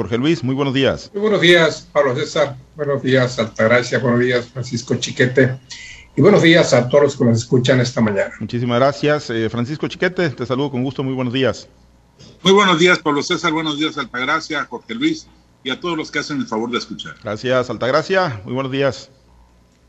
Jorge Luis, muy buenos días. Muy buenos días, Pablo César. Buenos días, Altagracia. Buenos días, Francisco Chiquete. Y buenos días a todos los que nos escuchan esta mañana. Muchísimas gracias. Eh, Francisco Chiquete, te saludo con gusto. Muy buenos días. Muy buenos días, Pablo César. Buenos días, Altagracia, Jorge Luis y a todos los que hacen el favor de escuchar. Gracias, Altagracia. Muy buenos días.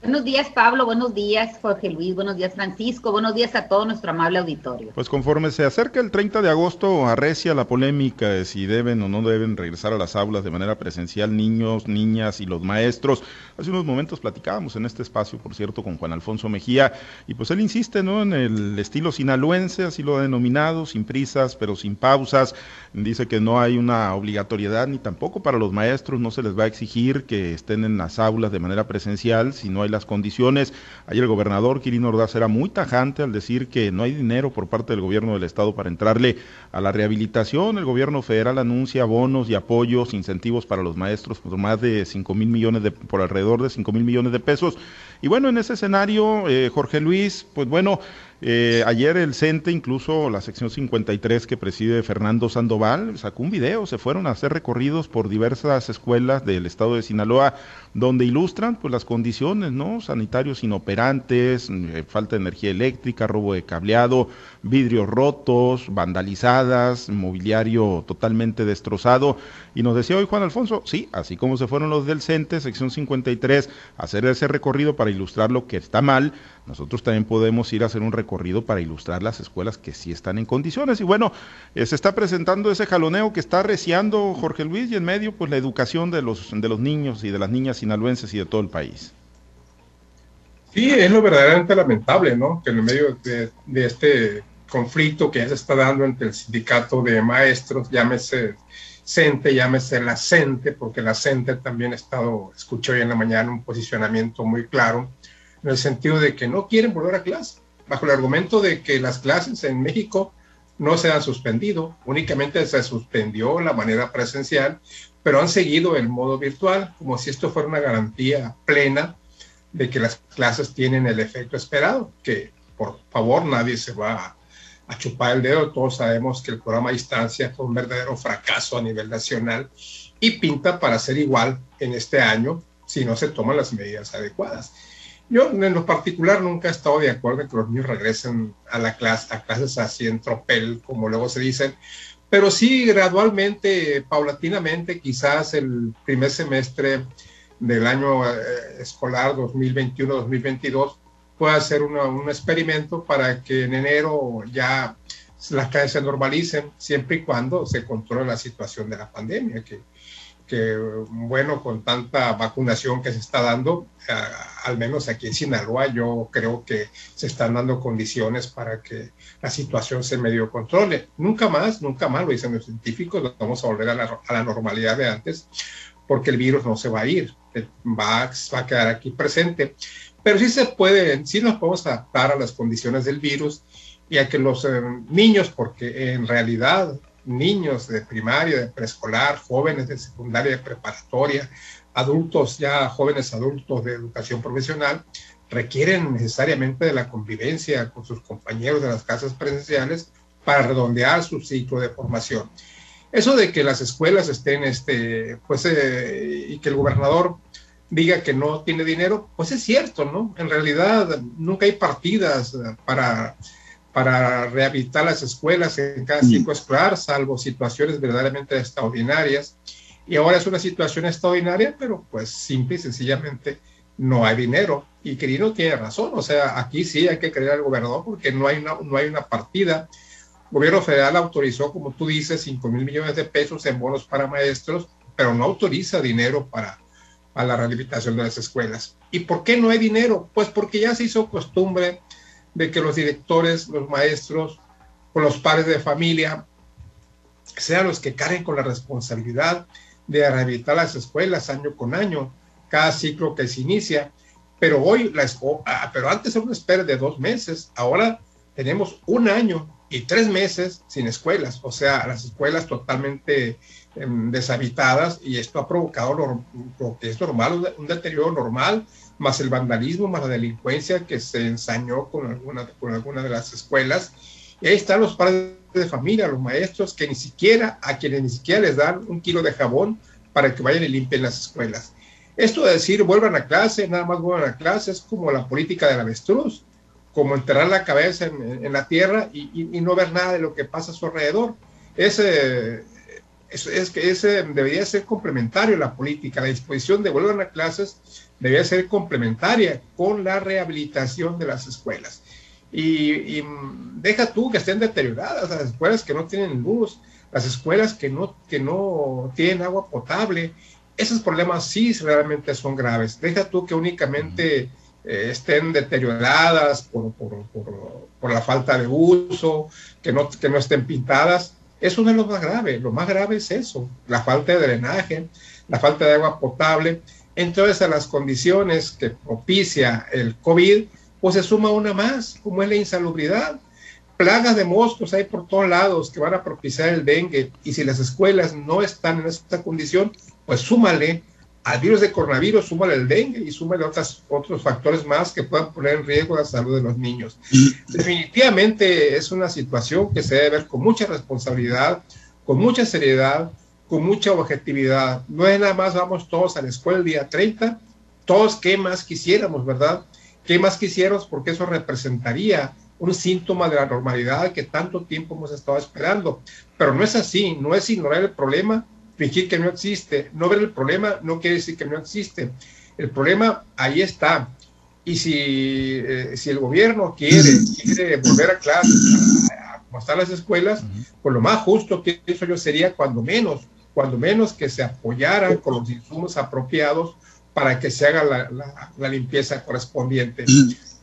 Buenos días, Pablo. Buenos días, Jorge Luis. Buenos días, Francisco. Buenos días a todo nuestro amable auditorio. Pues conforme se acerca el 30 de agosto, arrecia la polémica de si deben o no deben regresar a las aulas de manera presencial niños, niñas y los maestros. Hace unos momentos platicábamos en este espacio, por cierto, con Juan Alfonso Mejía, y pues él insiste ¿no? en el estilo sinaloense, así lo ha denominado, sin prisas, pero sin pausas. Dice que no hay una obligatoriedad ni tampoco para los maestros, no se les va a exigir que estén en las aulas de manera presencial si no las condiciones. Ayer el gobernador Quirino Ordaz era muy tajante al decir que no hay dinero por parte del gobierno del estado para entrarle a la rehabilitación. El gobierno federal anuncia bonos y apoyos, incentivos para los maestros por más de 5 mil millones de, por alrededor de 5 mil millones de pesos. Y bueno, en ese escenario, eh, Jorge Luis, pues bueno, eh, ayer el CENTE, incluso la sección 53 que preside Fernando Sandoval, sacó un video, se fueron a hacer recorridos por diversas escuelas del estado de Sinaloa, donde ilustran pues las condiciones, ¿no? Sanitarios inoperantes, eh, falta de energía eléctrica, robo de cableado, vidrios rotos, vandalizadas, mobiliario totalmente destrozado. Y nos decía hoy Juan Alfonso, sí, así como se fueron los del CENTE, sección 53, a hacer ese recorrido para ilustrar lo que está mal, nosotros también podemos ir a hacer un recorrido para ilustrar las escuelas que sí están en condiciones. Y bueno, eh, se está presentando ese jaloneo que está arreciando Jorge Luis y en medio pues la educación de los, de los niños y de las niñas sinaloenses y de todo el país. Sí, es lo verdaderamente lamentable, ¿no? Que en medio de, de este conflicto que ya se está dando entre el sindicato de maestros, llámese CENTE, llámese la CENTE, porque la CENTE también ha estado, escuché hoy en la mañana un posicionamiento muy claro, en el sentido de que no quieren volver a clase, bajo el argumento de que las clases en México no se han suspendido, únicamente se suspendió la manera presencial, pero han seguido el modo virtual, como si esto fuera una garantía plena de que las clases tienen el efecto esperado, que por favor nadie se va a, a chupar el dedo, todos sabemos que el programa a distancia fue un verdadero fracaso a nivel nacional y pinta para ser igual en este año si no se toman las medidas adecuadas. Yo en lo particular nunca he estado de acuerdo en que los niños regresen a la clase, a clases así en tropel, como luego se dicen, pero sí gradualmente, paulatinamente, quizás el primer semestre del año eh, escolar 2021-2022 pueda ser una, un experimento para que en enero ya las clases se normalicen, siempre y cuando se controle la situación de la pandemia, que que, bueno, con tanta vacunación que se está dando, uh, al menos aquí en Sinaloa, yo creo que se están dando condiciones para que la situación se medio controle. Nunca más, nunca más, lo dicen los científicos, vamos a volver a la, a la normalidad de antes, porque el virus no se va a ir, va, va a quedar aquí presente. Pero sí se puede, sí nos podemos adaptar a las condiciones del virus y a que los eh, niños, porque en realidad niños de primaria, de preescolar, jóvenes de secundaria, de preparatoria, adultos ya jóvenes adultos de educación profesional, requieren necesariamente de la convivencia con sus compañeros de las casas presenciales para redondear su ciclo de formación. Eso de que las escuelas estén, este, pues, eh, y que el gobernador diga que no tiene dinero, pues es cierto, ¿no? En realidad nunca hay partidas para para rehabilitar las escuelas en cada ciclo escolar, salvo situaciones verdaderamente extraordinarias. Y ahora es una situación extraordinaria, pero pues simple y sencillamente no hay dinero. Y Quirino tiene razón, o sea, aquí sí hay que creer al gobernador porque no hay una, no hay una partida. Gobierno federal autorizó, como tú dices, 5 mil millones de pesos en bonos para maestros, pero no autoriza dinero para, para la rehabilitación de las escuelas. ¿Y por qué no hay dinero? Pues porque ya se hizo costumbre de que los directores, los maestros, o los padres de familia, sean los que carguen con la responsabilidad de rehabilitar las escuelas año con año, cada ciclo que se inicia. Pero hoy, la, ah, pero antes era una espera de dos meses, ahora tenemos un año y tres meses sin escuelas, o sea, las escuelas totalmente eh, deshabitadas y esto ha provocado lo, que es normal, un deterioro normal, más el vandalismo, más la delincuencia que se ensañó con alguna, con alguna de las escuelas. Y ahí están los padres de familia, los maestros, que ni siquiera, a quienes ni siquiera les dan un kilo de jabón para que vayan y limpien las escuelas. Esto de decir vuelvan a clase, nada más vuelvan a clase, es como la política del avestruz, como enterrar la cabeza en, la tierra y, no ver nada de lo que pasa a su alrededor. Ese, es, que ese debería ser complementario la política, la disposición de vuelvan a clases debería ser complementaria con la rehabilitación de las escuelas. Y, deja tú que estén deterioradas las escuelas que no tienen luz, las escuelas que no, que no tienen agua potable. Esos problemas sí realmente son graves. Deja tú que únicamente eh, estén deterioradas por, por, por, la falta de uso, que no, que no estén pintadas. Eso no es lo más grave. Lo más grave es eso, la falta de drenaje, la falta de agua potable. Entonces, a las condiciones que propicia el COVID, pues se suma una más, como es la insalubridad. Plagas de moscos hay por todos lados que van a propiciar el dengue y si las escuelas no están en esta condición, pues súmale al virus de coronavirus, súmale el dengue y súmale otras, otros factores más que puedan poner en riesgo la salud de los niños. Definitivamente es una situación que se debe ver con mucha responsabilidad, con mucha seriedad, con mucha objetividad. No es nada más vamos todos a la escuela el día 30, todos qué más quisiéramos, ¿verdad? ¿Qué más quisiéramos? Porque eso representaría un síntoma de la normalidad que tanto tiempo hemos estado esperando. Pero no es así, no es ignorar el problema, fingir que no existe. No ver el problema no quiere decir que no existe. El problema ahí está. Y si, eh, si el gobierno quiere, quiere volver a clase, a, como están las escuelas, pues lo más justo que eso yo sería cuando menos, cuando menos que se apoyaran con los insumos apropiados para que se haga la, limpieza correspondiente.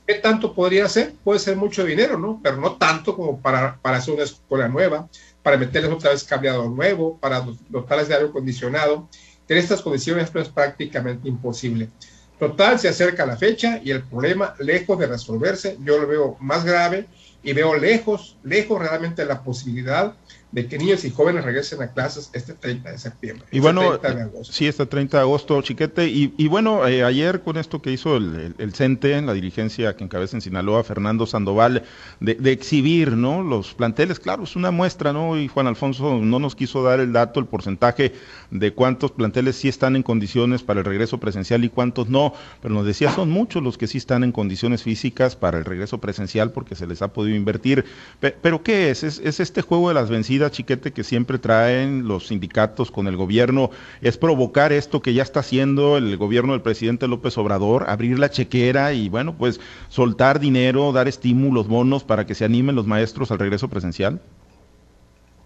¿Qué tanto podría ser? Puede ser mucho dinero, ¿no? Pero no tanto como para, para hacer una escuela nueva, para meterles otra vez cableado nuevo, para dotarles de aire acondicionado. En estas condiciones esto es prácticamente imposible. Total, se acerca la fecha y el problema, lejos de resolverse, yo lo veo más grave y veo lejos, lejos realmente la posibilidad de que niños y jóvenes regresen a clases este 30 de septiembre. Y bueno, sí, este 30 de agosto, Chiquete. Y, bueno, eh, ayer con esto que hizo el, el, CENTE, la dirigencia que encabeza en Sinaloa, Fernando Sandoval, de, exhibir ¿no? los planteles, claro, es una muestra, ¿no? Y Juan Alfonso no nos quiso dar el dato, el porcentaje de cuántos planteles sí están en condiciones para el regreso presencial y cuántos no, pero nos decía, son muchos los que sí están en condiciones físicas para el regreso presencial porque se les ha podido invertir. Pero, ¿qué es? es? es este juego de las vencidas chiquete que siempre traen los sindicatos con el gobierno es provocar esto que ya está haciendo el gobierno del presidente López Obrador, abrir la chequera y bueno, pues soltar dinero, dar estímulos, bonos para que se animen los maestros al regreso presencial?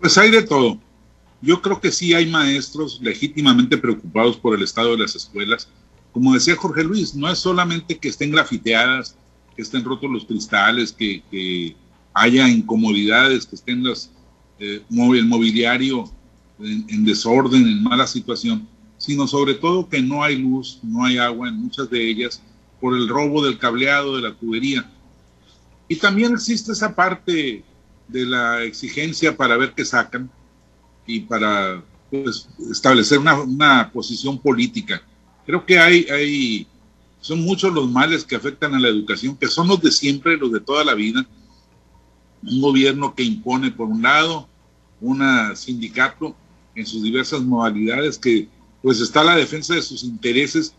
Pues hay de todo. Yo creo que sí hay maestros legítimamente preocupados por el estado de las escuelas. Como decía Jorge Luis, no es solamente que estén grafiteadas, que estén rotos los cristales, que, que haya incomodidades, que estén las eh, el mobiliario en, desorden, en mala situación, sino sobre todo que no hay luz, no hay agua en muchas de ellas por el robo del cableado de la tubería. Y también existe esa parte de la exigencia para ver qué sacan y para pues, establecer una, una, posición política. Creo que hay, hay, son muchos los males que afectan a la educación, que son los de siempre, los de toda la vida. Un gobierno que impone por un lado, un sindicato en sus diversas modalidades que pues está la defensa de sus intereses,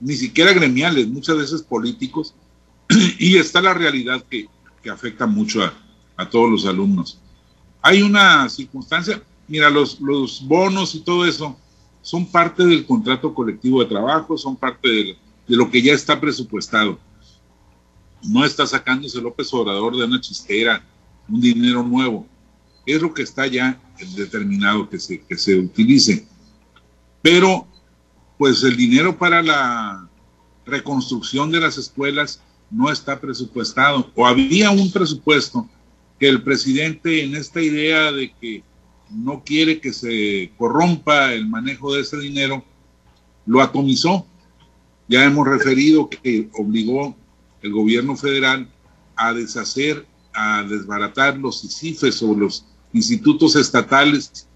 ni siquiera gremiales, muchas veces políticos, y está la realidad que, afecta mucho a, todos los alumnos. Hay una circunstancia, mira, los, bonos y todo eso son parte del contrato colectivo de trabajo, son parte de, de lo que ya está presupuestado. No está sacándose López Obrador de una chistera un dinero nuevo es lo que está ya determinado que se, que se utilice. Pero, pues el dinero para la reconstrucción de las escuelas no está presupuestado, o había un presupuesto que el presidente en esta idea de que no quiere que se corrompa el manejo de ese dinero, lo atomizó. Ya hemos referido que obligó el gobierno federal a deshacer, a desbaratar los ICIFES o los institutos estatales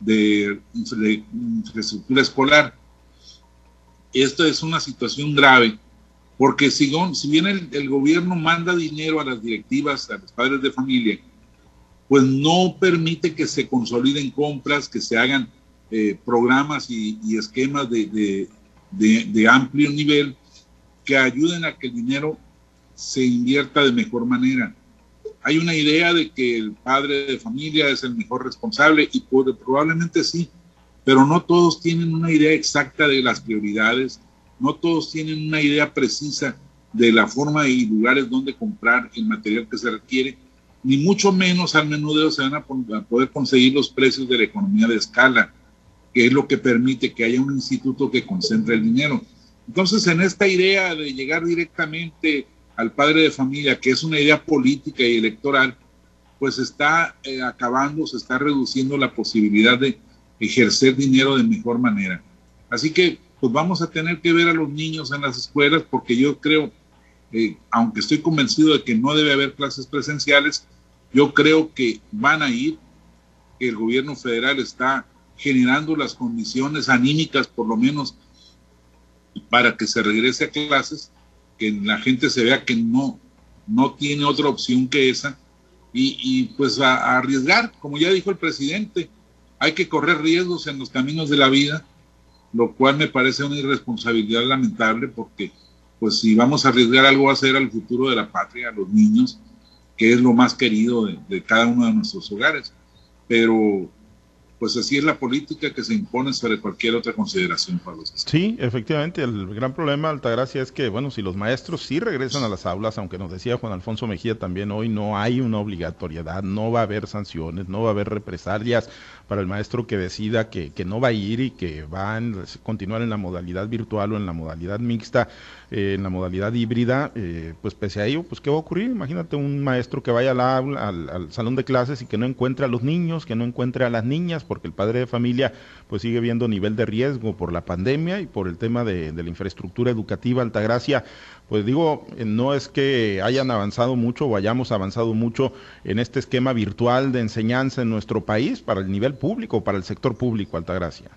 de, infraestructura escolar. Esto es una situación grave, porque si bien el, gobierno manda dinero a las directivas, a los padres de familia, pues no permite que se consoliden compras, que se hagan eh, programas y, esquemas de, de, amplio nivel que ayuden a que el dinero se invierta de mejor manera. Hay una idea de que el padre de familia es el mejor responsable y puede, probablemente sí, pero no todos tienen una idea exacta de las prioridades, no todos tienen una idea precisa de la forma y lugares donde comprar el material que se requiere, ni mucho menos al menudeo se van a, poder conseguir los precios de la economía de escala, que es lo que permite que haya un instituto que concentre el dinero. Entonces, en esta idea de llegar directamente al padre de familia, que es una idea política y electoral, pues está eh, acabando, se está reduciendo la posibilidad de ejercer dinero de mejor manera. Así que pues vamos a tener que ver a los niños en las escuelas porque yo creo, eh, aunque estoy convencido de que no debe haber clases presenciales, yo creo que van a ir, el gobierno federal está generando las condiciones anímicas, por lo menos, para que se regrese a clases, que la gente se vea que no, no tiene otra opción que esa, y, pues a arriesgar, como ya dijo el presidente, hay que correr riesgos en los caminos de la vida, lo cual me parece una irresponsabilidad lamentable porque pues si vamos a arriesgar algo a ser al futuro de la patria, a los niños, que es lo más querido de, de cada uno de nuestros hogares. Pero pues así es la política que se impone sobre cualquier otra consideración para los Sí, efectivamente, el gran problema, Altagracia, es que, bueno, si los maestros sí regresan a las aulas, aunque nos decía Juan Alfonso Mejía también hoy, no hay una obligatoriedad, no va a haber sanciones, no va a haber represalias para el maestro que decida que, que no va a ir y que va a continuar en la modalidad virtual o en la modalidad mixta, eh, en la modalidad híbrida, eh, pues pese a ello, pues ¿qué va a ocurrir? Imagínate un maestro que vaya al, al, al salón de clases y que no encuentre a los niños, que no encuentre a las niñas, porque el padre de familia pues sigue viendo nivel de riesgo por la pandemia y por el tema de, la infraestructura educativa Altagracia. Pues digo, no es que hayan avanzado mucho o hayamos avanzado mucho en este esquema virtual de enseñanza en nuestro país para el nivel público, para el sector público, Altagracia.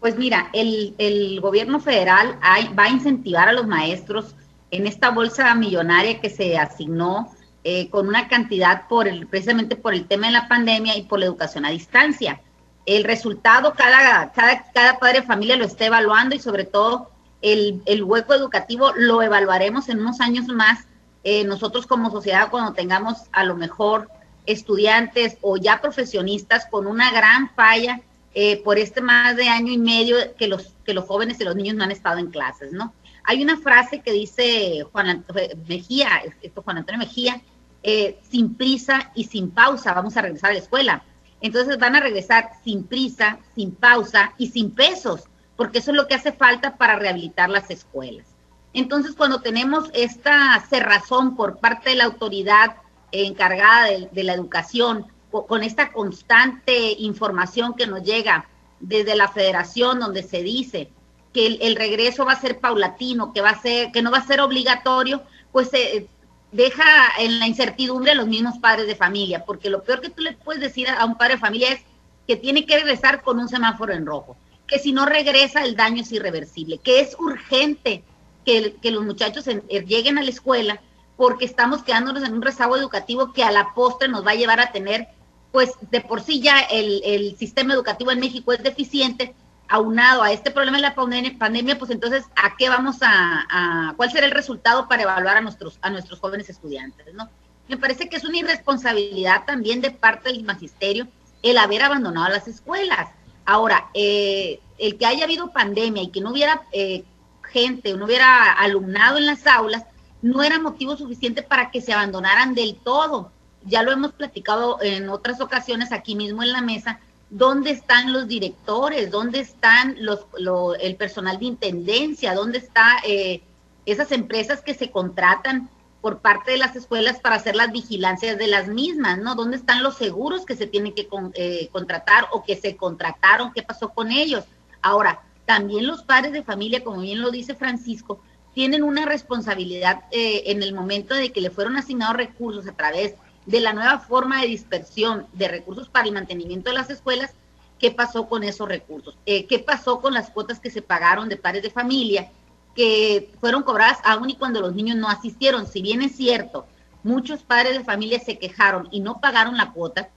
Pues mira, el, gobierno federal va a incentivar a los maestros en esta bolsa millonaria que se asignó eh, con una cantidad por el, precisamente por el tema de la pandemia y por la educación a distancia. El resultado, cada, cada, cada padre de familia lo está evaluando y sobre todo el, el hueco educativo lo evaluaremos en unos años más. Eh, nosotros como sociedad, cuando tengamos a lo mejor estudiantes o ya profesionistas con una gran falla eh, por este más de año y medio que los, que los jóvenes y los niños no han estado en clases, ¿no? Hay una frase que dice Juan Mejía, esto Juan Antonio Mejía, eh, sin prisa y sin pausa vamos a regresar a la escuela. Entonces van a regresar sin prisa, sin pausa y sin pesos, porque eso es lo que hace falta para rehabilitar las escuelas. Entonces, cuando tenemos esta cerrazón por parte de la autoridad encargada de, la educación, con esta constante información que nos llega desde la federación, donde se dice que el, regreso va a ser paulatino, que va a ser, que no va a ser obligatorio, pues eh, deja en la incertidumbre a los mismos padres de familia, porque lo peor que tú le puedes decir a un padre de familia es que tiene que regresar con un semáforo en rojo, que si no regresa el daño es irreversible, que es urgente que, los muchachos eh, lleguen a la escuela porque estamos quedándonos en un rezago educativo que a la postre nos va a llevar a tener, pues de por sí ya el, el sistema educativo en México es deficiente, aunado a este problema de la pandemia, pues entonces, ¿a qué vamos a, cuál será el resultado para evaluar a nuestros, a nuestros jóvenes estudiantes, ¿no? Me parece que es una irresponsabilidad también de parte del magisterio el haber abandonado las escuelas. Ahora, eh, el que haya habido pandemia y que no hubiera eh, gente, no hubiera alumnado en las aulas, no era motivo suficiente para que se abandonaran del todo. Ya lo hemos platicado en otras ocasiones aquí mismo en la mesa, ¿Dónde están los directores? ¿Dónde están los, el personal de intendencia? ¿Dónde están eh, esas empresas que se contratan por parte de las escuelas para hacer las vigilancias de las mismas? ¿no? ¿Dónde están los seguros que se tienen que eh, contratar o que se contrataron? ¿Qué pasó con ellos? Ahora, también los padres de familia, como bien lo dice Francisco, tienen una responsabilidad eh, en el momento de que le fueron asignados recursos a través de la nueva forma de dispersión de recursos para el mantenimiento de las escuelas, ¿qué pasó con esos recursos? Eh, ¿Qué pasó con las cuotas que se pagaron de padres de familia, que fueron cobradas aún y cuando los niños no asistieron? Si bien es cierto, muchos padres de familia se quejaron y no pagaron la cuota,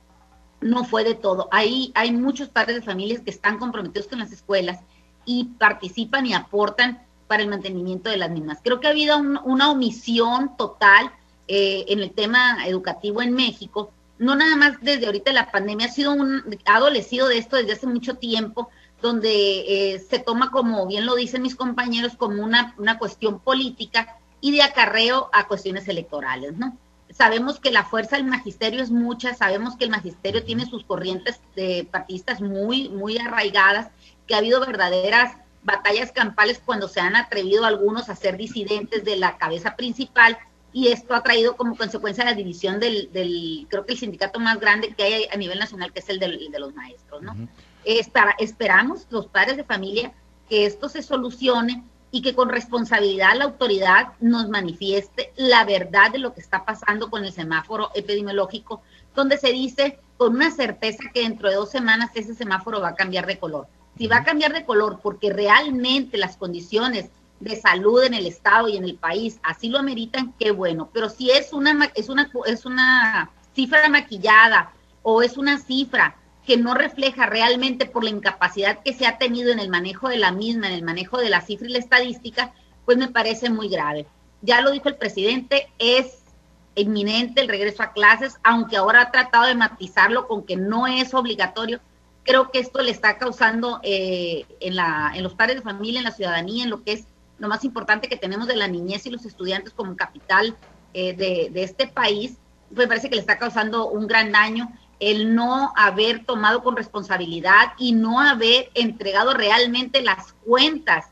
no fue de todo. Ahí hay muchos padres de familias que están comprometidos con las escuelas y participan y aportan para el mantenimiento de las mismas. Creo que ha habido una omisión total eh, en el tema educativo en México, no nada más desde ahorita la pandemia, ha sido un adolecido de esto desde hace mucho tiempo, donde eh, se toma como, bien lo dicen mis compañeros, como una, una cuestión política y de acarreo a cuestiones electorales, ¿no? Sabemos que la fuerza del magisterio es mucha, sabemos que el magisterio tiene sus corrientes de partidistas muy, muy arraigadas, que ha habido verdaderas batallas campales cuando se han atrevido algunos a ser disidentes de la cabeza principal y esto ha traído como consecuencia la división del, del creo que el sindicato más grande que hay a nivel nacional, que es el de, los maestros, ¿no? Esperamos los padres de familia que esto se solucione y que con responsabilidad la autoridad nos manifieste la verdad de lo que está pasando con el semáforo epidemiológico, donde se dice con una certeza que dentro de dos semanas ese semáforo va a cambiar de color. Si va a cambiar de color porque realmente las condiciones de salud en el estado y en el país así lo ameritan, qué bueno. Pero si es una es una es una cifra maquillada o es una cifra que no refleja realmente por la incapacidad que se ha tenido en el manejo de la misma, en el manejo de la cifra y la estadística, pues me parece muy grave. Ya lo dijo el presidente, es inminente el regreso a clases, aunque ahora ha tratado de matizarlo con que no es obligatorio. Creo que esto le está causando eh, en, los padres de familia, en la ciudadanía, en lo que es lo más importante que tenemos de la niñez y los estudiantes como capital eh, de, este país, me parece que le está causando un gran daño el no haber tomado con responsabilidad y no haber entregado realmente las cuentas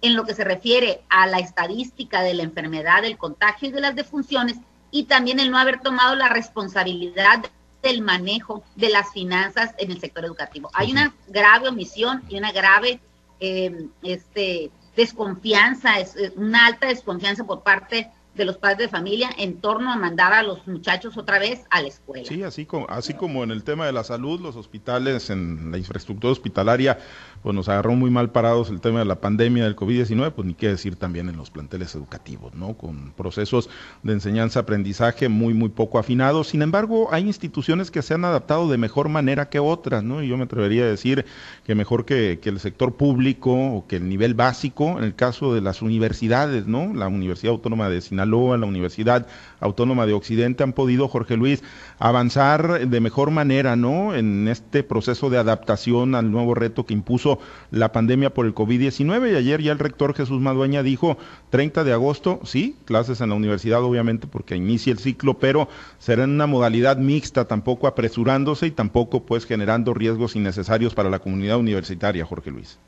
en lo que se refiere a la estadística de la enfermedad, del contagio y de las defunciones, y también el no haber tomado la responsabilidad del manejo de las finanzas en el sector educativo. Hay una grave omisión y una grave eh, este, desconfianza, es, una alta desconfianza por parte de los padres de familia en torno a mandar a los muchachos otra vez a la escuela. Sí, así como, así como en el tema de la salud, los hospitales, en la infraestructura hospitalaria, pues nos agarró muy mal parados el tema de la pandemia del COVID-19, pues ni qué decir también en los planteles educativos, ¿no? Con procesos de enseñanza-aprendizaje muy, muy poco afinados. Sin embargo, hay instituciones que se han adaptado de mejor manera que otras, ¿no? Y yo me atrevería a decir que mejor que, que el sector público o que el nivel básico, en el caso de las universidades, ¿no? La Universidad Autónoma de Sinaloa, la Universidad Autónoma de Occidente han podido, Jorge Luis, avanzar de mejor manera, ¿no? En este proceso de adaptación al nuevo reto que impuso la pandemia por el COVID-19 y ayer ya el rector Jesús Madueña dijo 30 de agosto, sí, clases en la universidad obviamente porque inicia el ciclo, pero será en una modalidad mixta, tampoco apresurándose y tampoco pues generando riesgos innecesarios para la comunidad universitaria, Jorge Luis.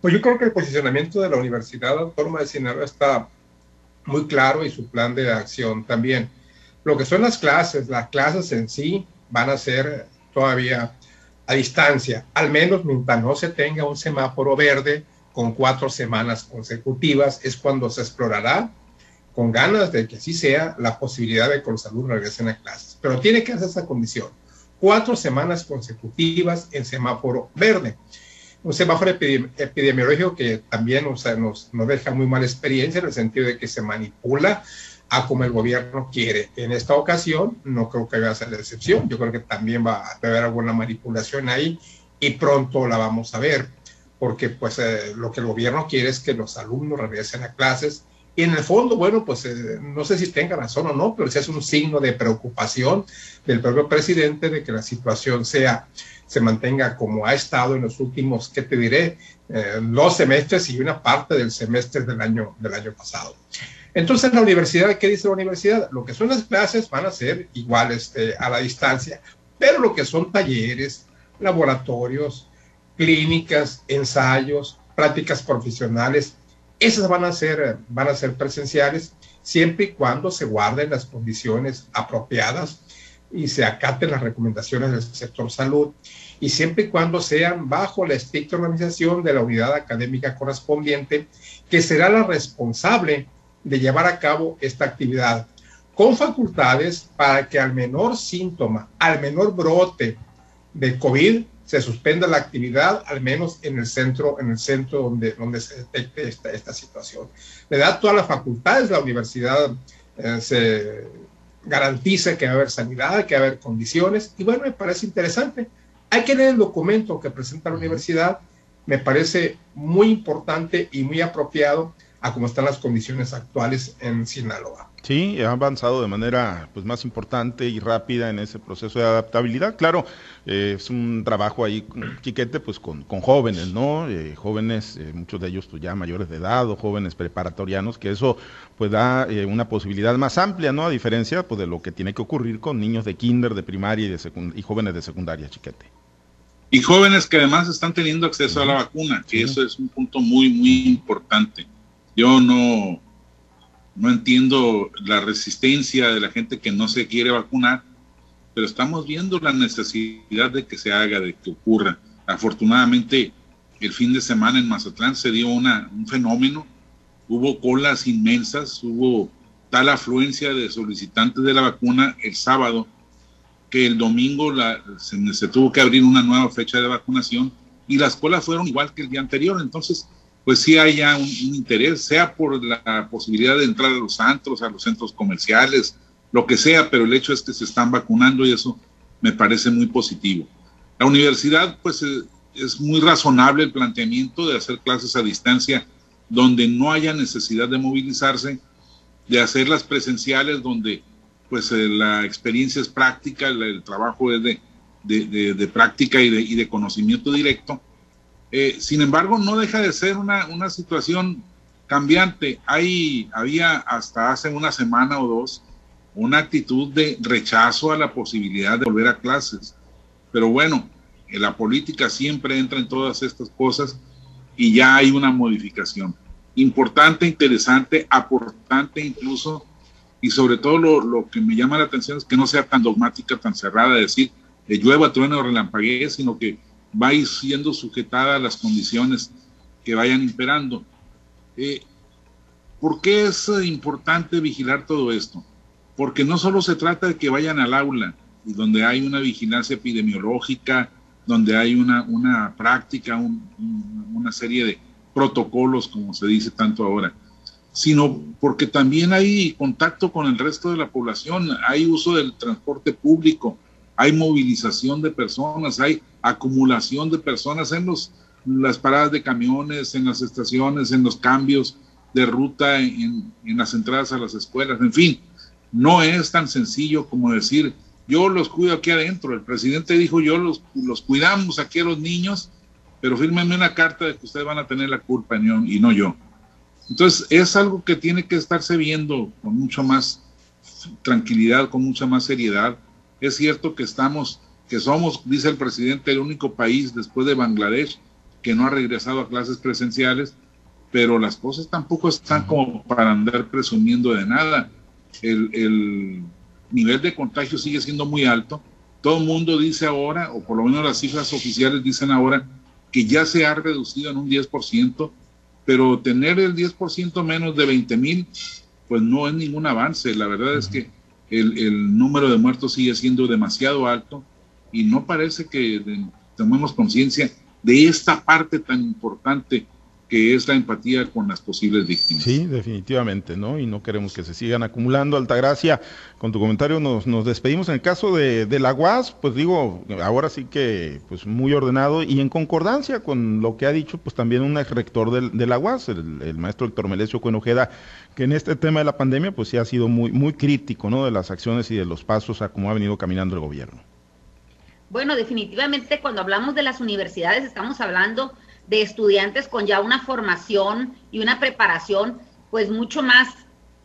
Pues yo creo que el posicionamiento de la Universidad Autónoma de Sinaloa está muy claro y su plan de acción también. Lo que son las clases, las clases en sí van a ser todavía a distancia, al menos mientras no se tenga un semáforo verde con cuatro semanas consecutivas, es cuando se explorará con ganas de que así sea la posibilidad de que los alumnos regresen a clases. Pero tiene que hacer esa condición, cuatro semanas consecutivas en semáforo verde. Un semáforo epidemiológico que también o sea, nos, nos deja muy mala experiencia en el sentido de que se manipula a como el gobierno quiere. En esta ocasión no creo que vaya a ser la excepción, yo creo que también va a haber alguna manipulación ahí y pronto la vamos a ver, porque pues eh, lo que el gobierno quiere es que los alumnos regresen a clases y en el fondo, bueno, pues eh, no sé si tenga razón o no, pero si es un signo de preocupación del propio presidente de que la situación sea se mantenga como ha estado en los últimos, ¿qué te diré? Eh, dos semestres y una parte del semestre del año, del año pasado. Entonces, la universidad, ¿qué dice la universidad? Lo que son las clases van a ser iguales este, a la distancia, pero lo que son talleres, laboratorios, clínicas, ensayos, prácticas profesionales, esas van a ser, van a ser presenciales siempre y cuando se guarden las condiciones apropiadas y se acaten las recomendaciones del sector salud y siempre y cuando sean bajo la estricta organización de la unidad académica correspondiente, que será la responsable de llevar a cabo esta actividad con facultades para que al menor síntoma, al menor brote de COVID, se suspenda la actividad, al menos en el centro, en el centro donde, donde se detecte esta, esta situación. Le da todas las facultades, la universidad eh, se garantiza que va a haber sanidad, que va a haber condiciones, y bueno, me parece interesante. Hay que leer el documento que presenta la universidad, me parece muy importante y muy apropiado a cómo están las condiciones actuales en Sinaloa. Sí, ha avanzado de manera pues más importante y rápida en ese proceso de adaptabilidad. Claro, eh, es un trabajo ahí chiquete pues con, jóvenes, ¿no? Eh, jóvenes, eh, muchos de ellos pues ya mayores de edad o jóvenes preparatorianos, que eso pues da una posibilidad más amplia, ¿no? A diferencia pues de lo que tiene que ocurrir con niños de kinder, de primaria y, de y jóvenes de secundaria, chiquete. Y jóvenes que además están teniendo acceso a la vacuna, que eso es un punto muy, muy importante. Yo no, no entiendo la resistencia de la gente que no se quiere vacunar, pero estamos viendo la necesidad de que se haga, de que ocurra. Afortunadamente, el fin de semana en Mazatlán se dio una, un fenómeno, hubo colas inmensas, hubo tal afluencia de solicitantes de la vacuna el sábado que el domingo se, se, tuvo que abrir una nueva fecha de vacunación y las colas fueron igual que el día anterior. Entonces, pues sí haya un, interés, sea por la posibilidad de entrar a los antros, a los centros comerciales, lo que sea, pero el hecho es que se están vacunando y eso me parece muy positivo. La universidad, pues eh, es muy razonable el planteamiento de hacer clases a distancia donde no haya necesidad de movilizarse, de hacerlas presenciales donde pues eh, la experiencia es práctica, el, trabajo es de, práctica y de, conocimiento directo eh, sin embargo, no deja de ser una, una situación cambiante. Hay, había hasta hace una semana o dos una actitud de rechazo a la posibilidad de volver a clases. Pero bueno, en la política siempre entra en todas estas cosas y ya hay una modificación. Importante, interesante, aportante incluso, y sobre todo lo, lo que me llama la atención es que no sea tan dogmática, tan cerrada, de decir, de llueva, trueno relampaguee, sino que va siendo sujetada a las condiciones que vayan imperando. Eh, ¿Por qué es importante vigilar todo esto? Porque no solo se trata de que vayan al aula y donde hay una vigilancia epidemiológica, donde hay una, una práctica, un, una serie de protocolos, como se dice tanto ahora, sino porque también hay contacto con el resto de la población, hay uso del transporte público, hay movilización de personas, hay acumulación de personas en los, las paradas de camiones, en las estaciones, en los cambios de ruta, en, en las entradas a las escuelas, en fin, no es tan sencillo como decir, yo los cuido aquí adentro. El presidente dijo, yo los, los cuidamos aquí a los niños, pero fírmenme una carta de que ustedes van a tener la culpa y no yo. Entonces, es algo que tiene que estarse viendo con mucha más tranquilidad, con mucha más seriedad. Es cierto que estamos que somos, dice el presidente, el único país después de Bangladesh que no ha regresado a clases presenciales, pero las cosas tampoco están como para andar presumiendo de nada. El, el nivel de contagio sigue siendo muy alto. Todo el mundo dice ahora, o por lo menos las cifras oficiales dicen ahora, que ya se ha reducido en un 10%, pero tener el 10% menos de 20 mil, pues no es ningún avance. La verdad es que el, el número de muertos sigue siendo demasiado alto y no parece que tomemos conciencia de esta parte tan importante que es la empatía con las posibles víctimas. Sí, definitivamente, ¿no? Y no queremos que se sigan acumulando. Altagracia, con tu comentario nos, nos despedimos. En el caso de, de, la UAS, pues digo, ahora sí que pues muy ordenado y en concordancia con lo que ha dicho pues también un ex rector del, de la UAS, el, el, maestro Héctor Melesio Cuenojeda, que en este tema de la pandemia pues sí ha sido muy, muy crítico, ¿no? De las acciones y de los pasos a cómo ha venido caminando el gobierno. Bueno, definitivamente cuando hablamos de las universidades estamos hablando de estudiantes con ya una formación y una preparación pues mucho más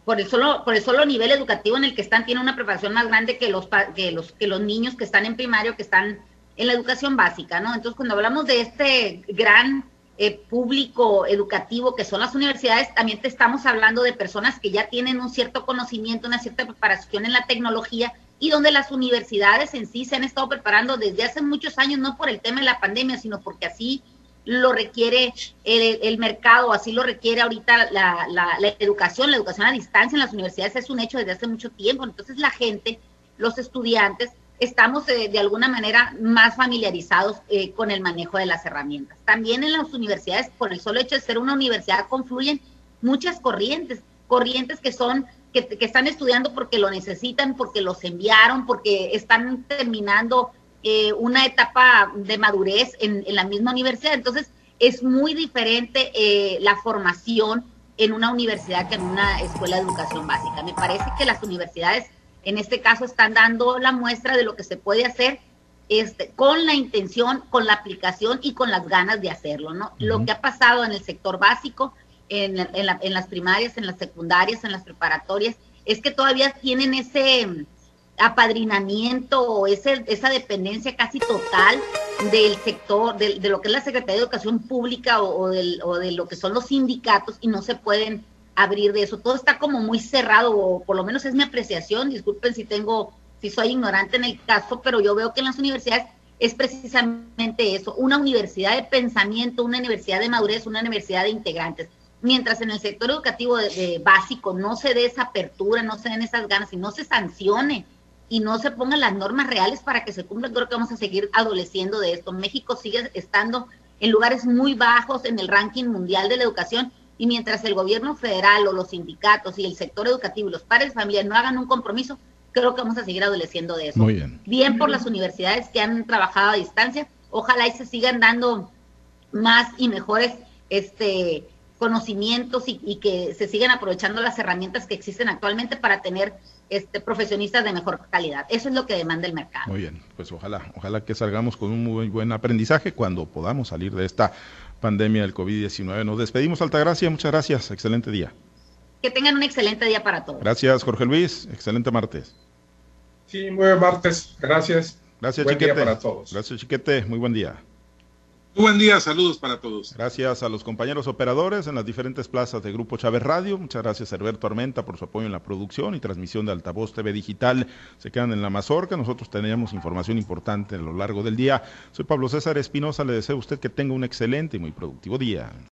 por el solo por el solo nivel educativo en el que están tiene una preparación más grande que los que los que los niños que están en primario que están en la educación básica, ¿no? Entonces, cuando hablamos de este gran eh, público educativo que son las universidades, también te estamos hablando de personas que ya tienen un cierto conocimiento, una cierta preparación en la tecnología y donde las universidades en sí se han estado preparando desde hace muchos años, no por el tema de la pandemia, sino porque así lo requiere el, mercado, así lo requiere ahorita la, la, la, educación, la educación a distancia en las universidades es un hecho desde hace mucho tiempo, entonces la gente, los estudiantes, estamos eh, de alguna manera más familiarizados eh, con el manejo de las herramientas. También en las universidades, por el solo hecho de ser una universidad, confluyen muchas corrientes, corrientes que son que, están estudiando porque lo necesitan, porque los enviaron, porque están terminando eh, una etapa de madurez en, la misma universidad. Entonces, es muy diferente la formación en una universidad que en una escuela de educación básica. Me parece que las universidades en este caso están dando la muestra de lo que se puede hacer este, con la intención, con la aplicación y con las ganas de hacerlo, ¿no? Lo que ha pasado en el sector básico, en, las primarias, en las secundarias, en las preparatorias, es que todavía tienen ese mm, apadrinamiento o ese, esa dependencia casi total del sector, de, lo que es la Secretaría de Educación Pública o, o de lo que son los sindicatos y no se pueden abrir de eso. Todo está como muy cerrado, o por lo menos es mi apreciación. Disculpen si tengo, si soy ignorante en el caso, pero yo veo que en las universidades es precisamente eso, una universidad de pensamiento, una universidad de madurez, una universidad de integrantes. Mientras en el sector educativo de, básico no se dé esa apertura, no se den esas ganas y no se sancione y no se pongan las normas reales para que se cumplan, creo que vamos a seguir adoleciendo de esto. México sigue estando en lugares muy bajos en el ranking mundial de la educación y mientras el gobierno federal o los sindicatos y el sector educativo y los padres de familia no hagan un compromiso, creo que vamos a seguir adoleciendo de eso. Muy bien. Bien por las universidades que han trabajado a distancia. Ojalá y se sigan dando más y mejores este, conocimientos y, que se sigan aprovechando las herramientas que existen actualmente para tener este, profesionistas de mejor calidad. Eso es lo que demanda el mercado. Muy bien, pues ojalá, ojalá que salgamos con un muy buen aprendizaje cuando podamos salir de esta pandemia del COVID-19. Nos despedimos, Altagracia. Muchas gracias. Excelente día. Que tengan un excelente día para todos. Gracias, Jorge Luis. Excelente martes. Sí, muy buen martes. Gracias. Gracias, Chiquete. para todos. Gracias, Chiquete. Muy buen día. Muy buen día, saludos para todos. Gracias a los compañeros operadores en las diferentes plazas de Grupo Chávez Radio. Muchas gracias a Herberto Armenta por su apoyo en la producción y transmisión de Altavoz TV Digital. Se quedan en la mazorca. Nosotros teníamos información importante a lo largo del día. Soy Pablo César Espinosa. Le deseo a usted que tenga un excelente y muy productivo día.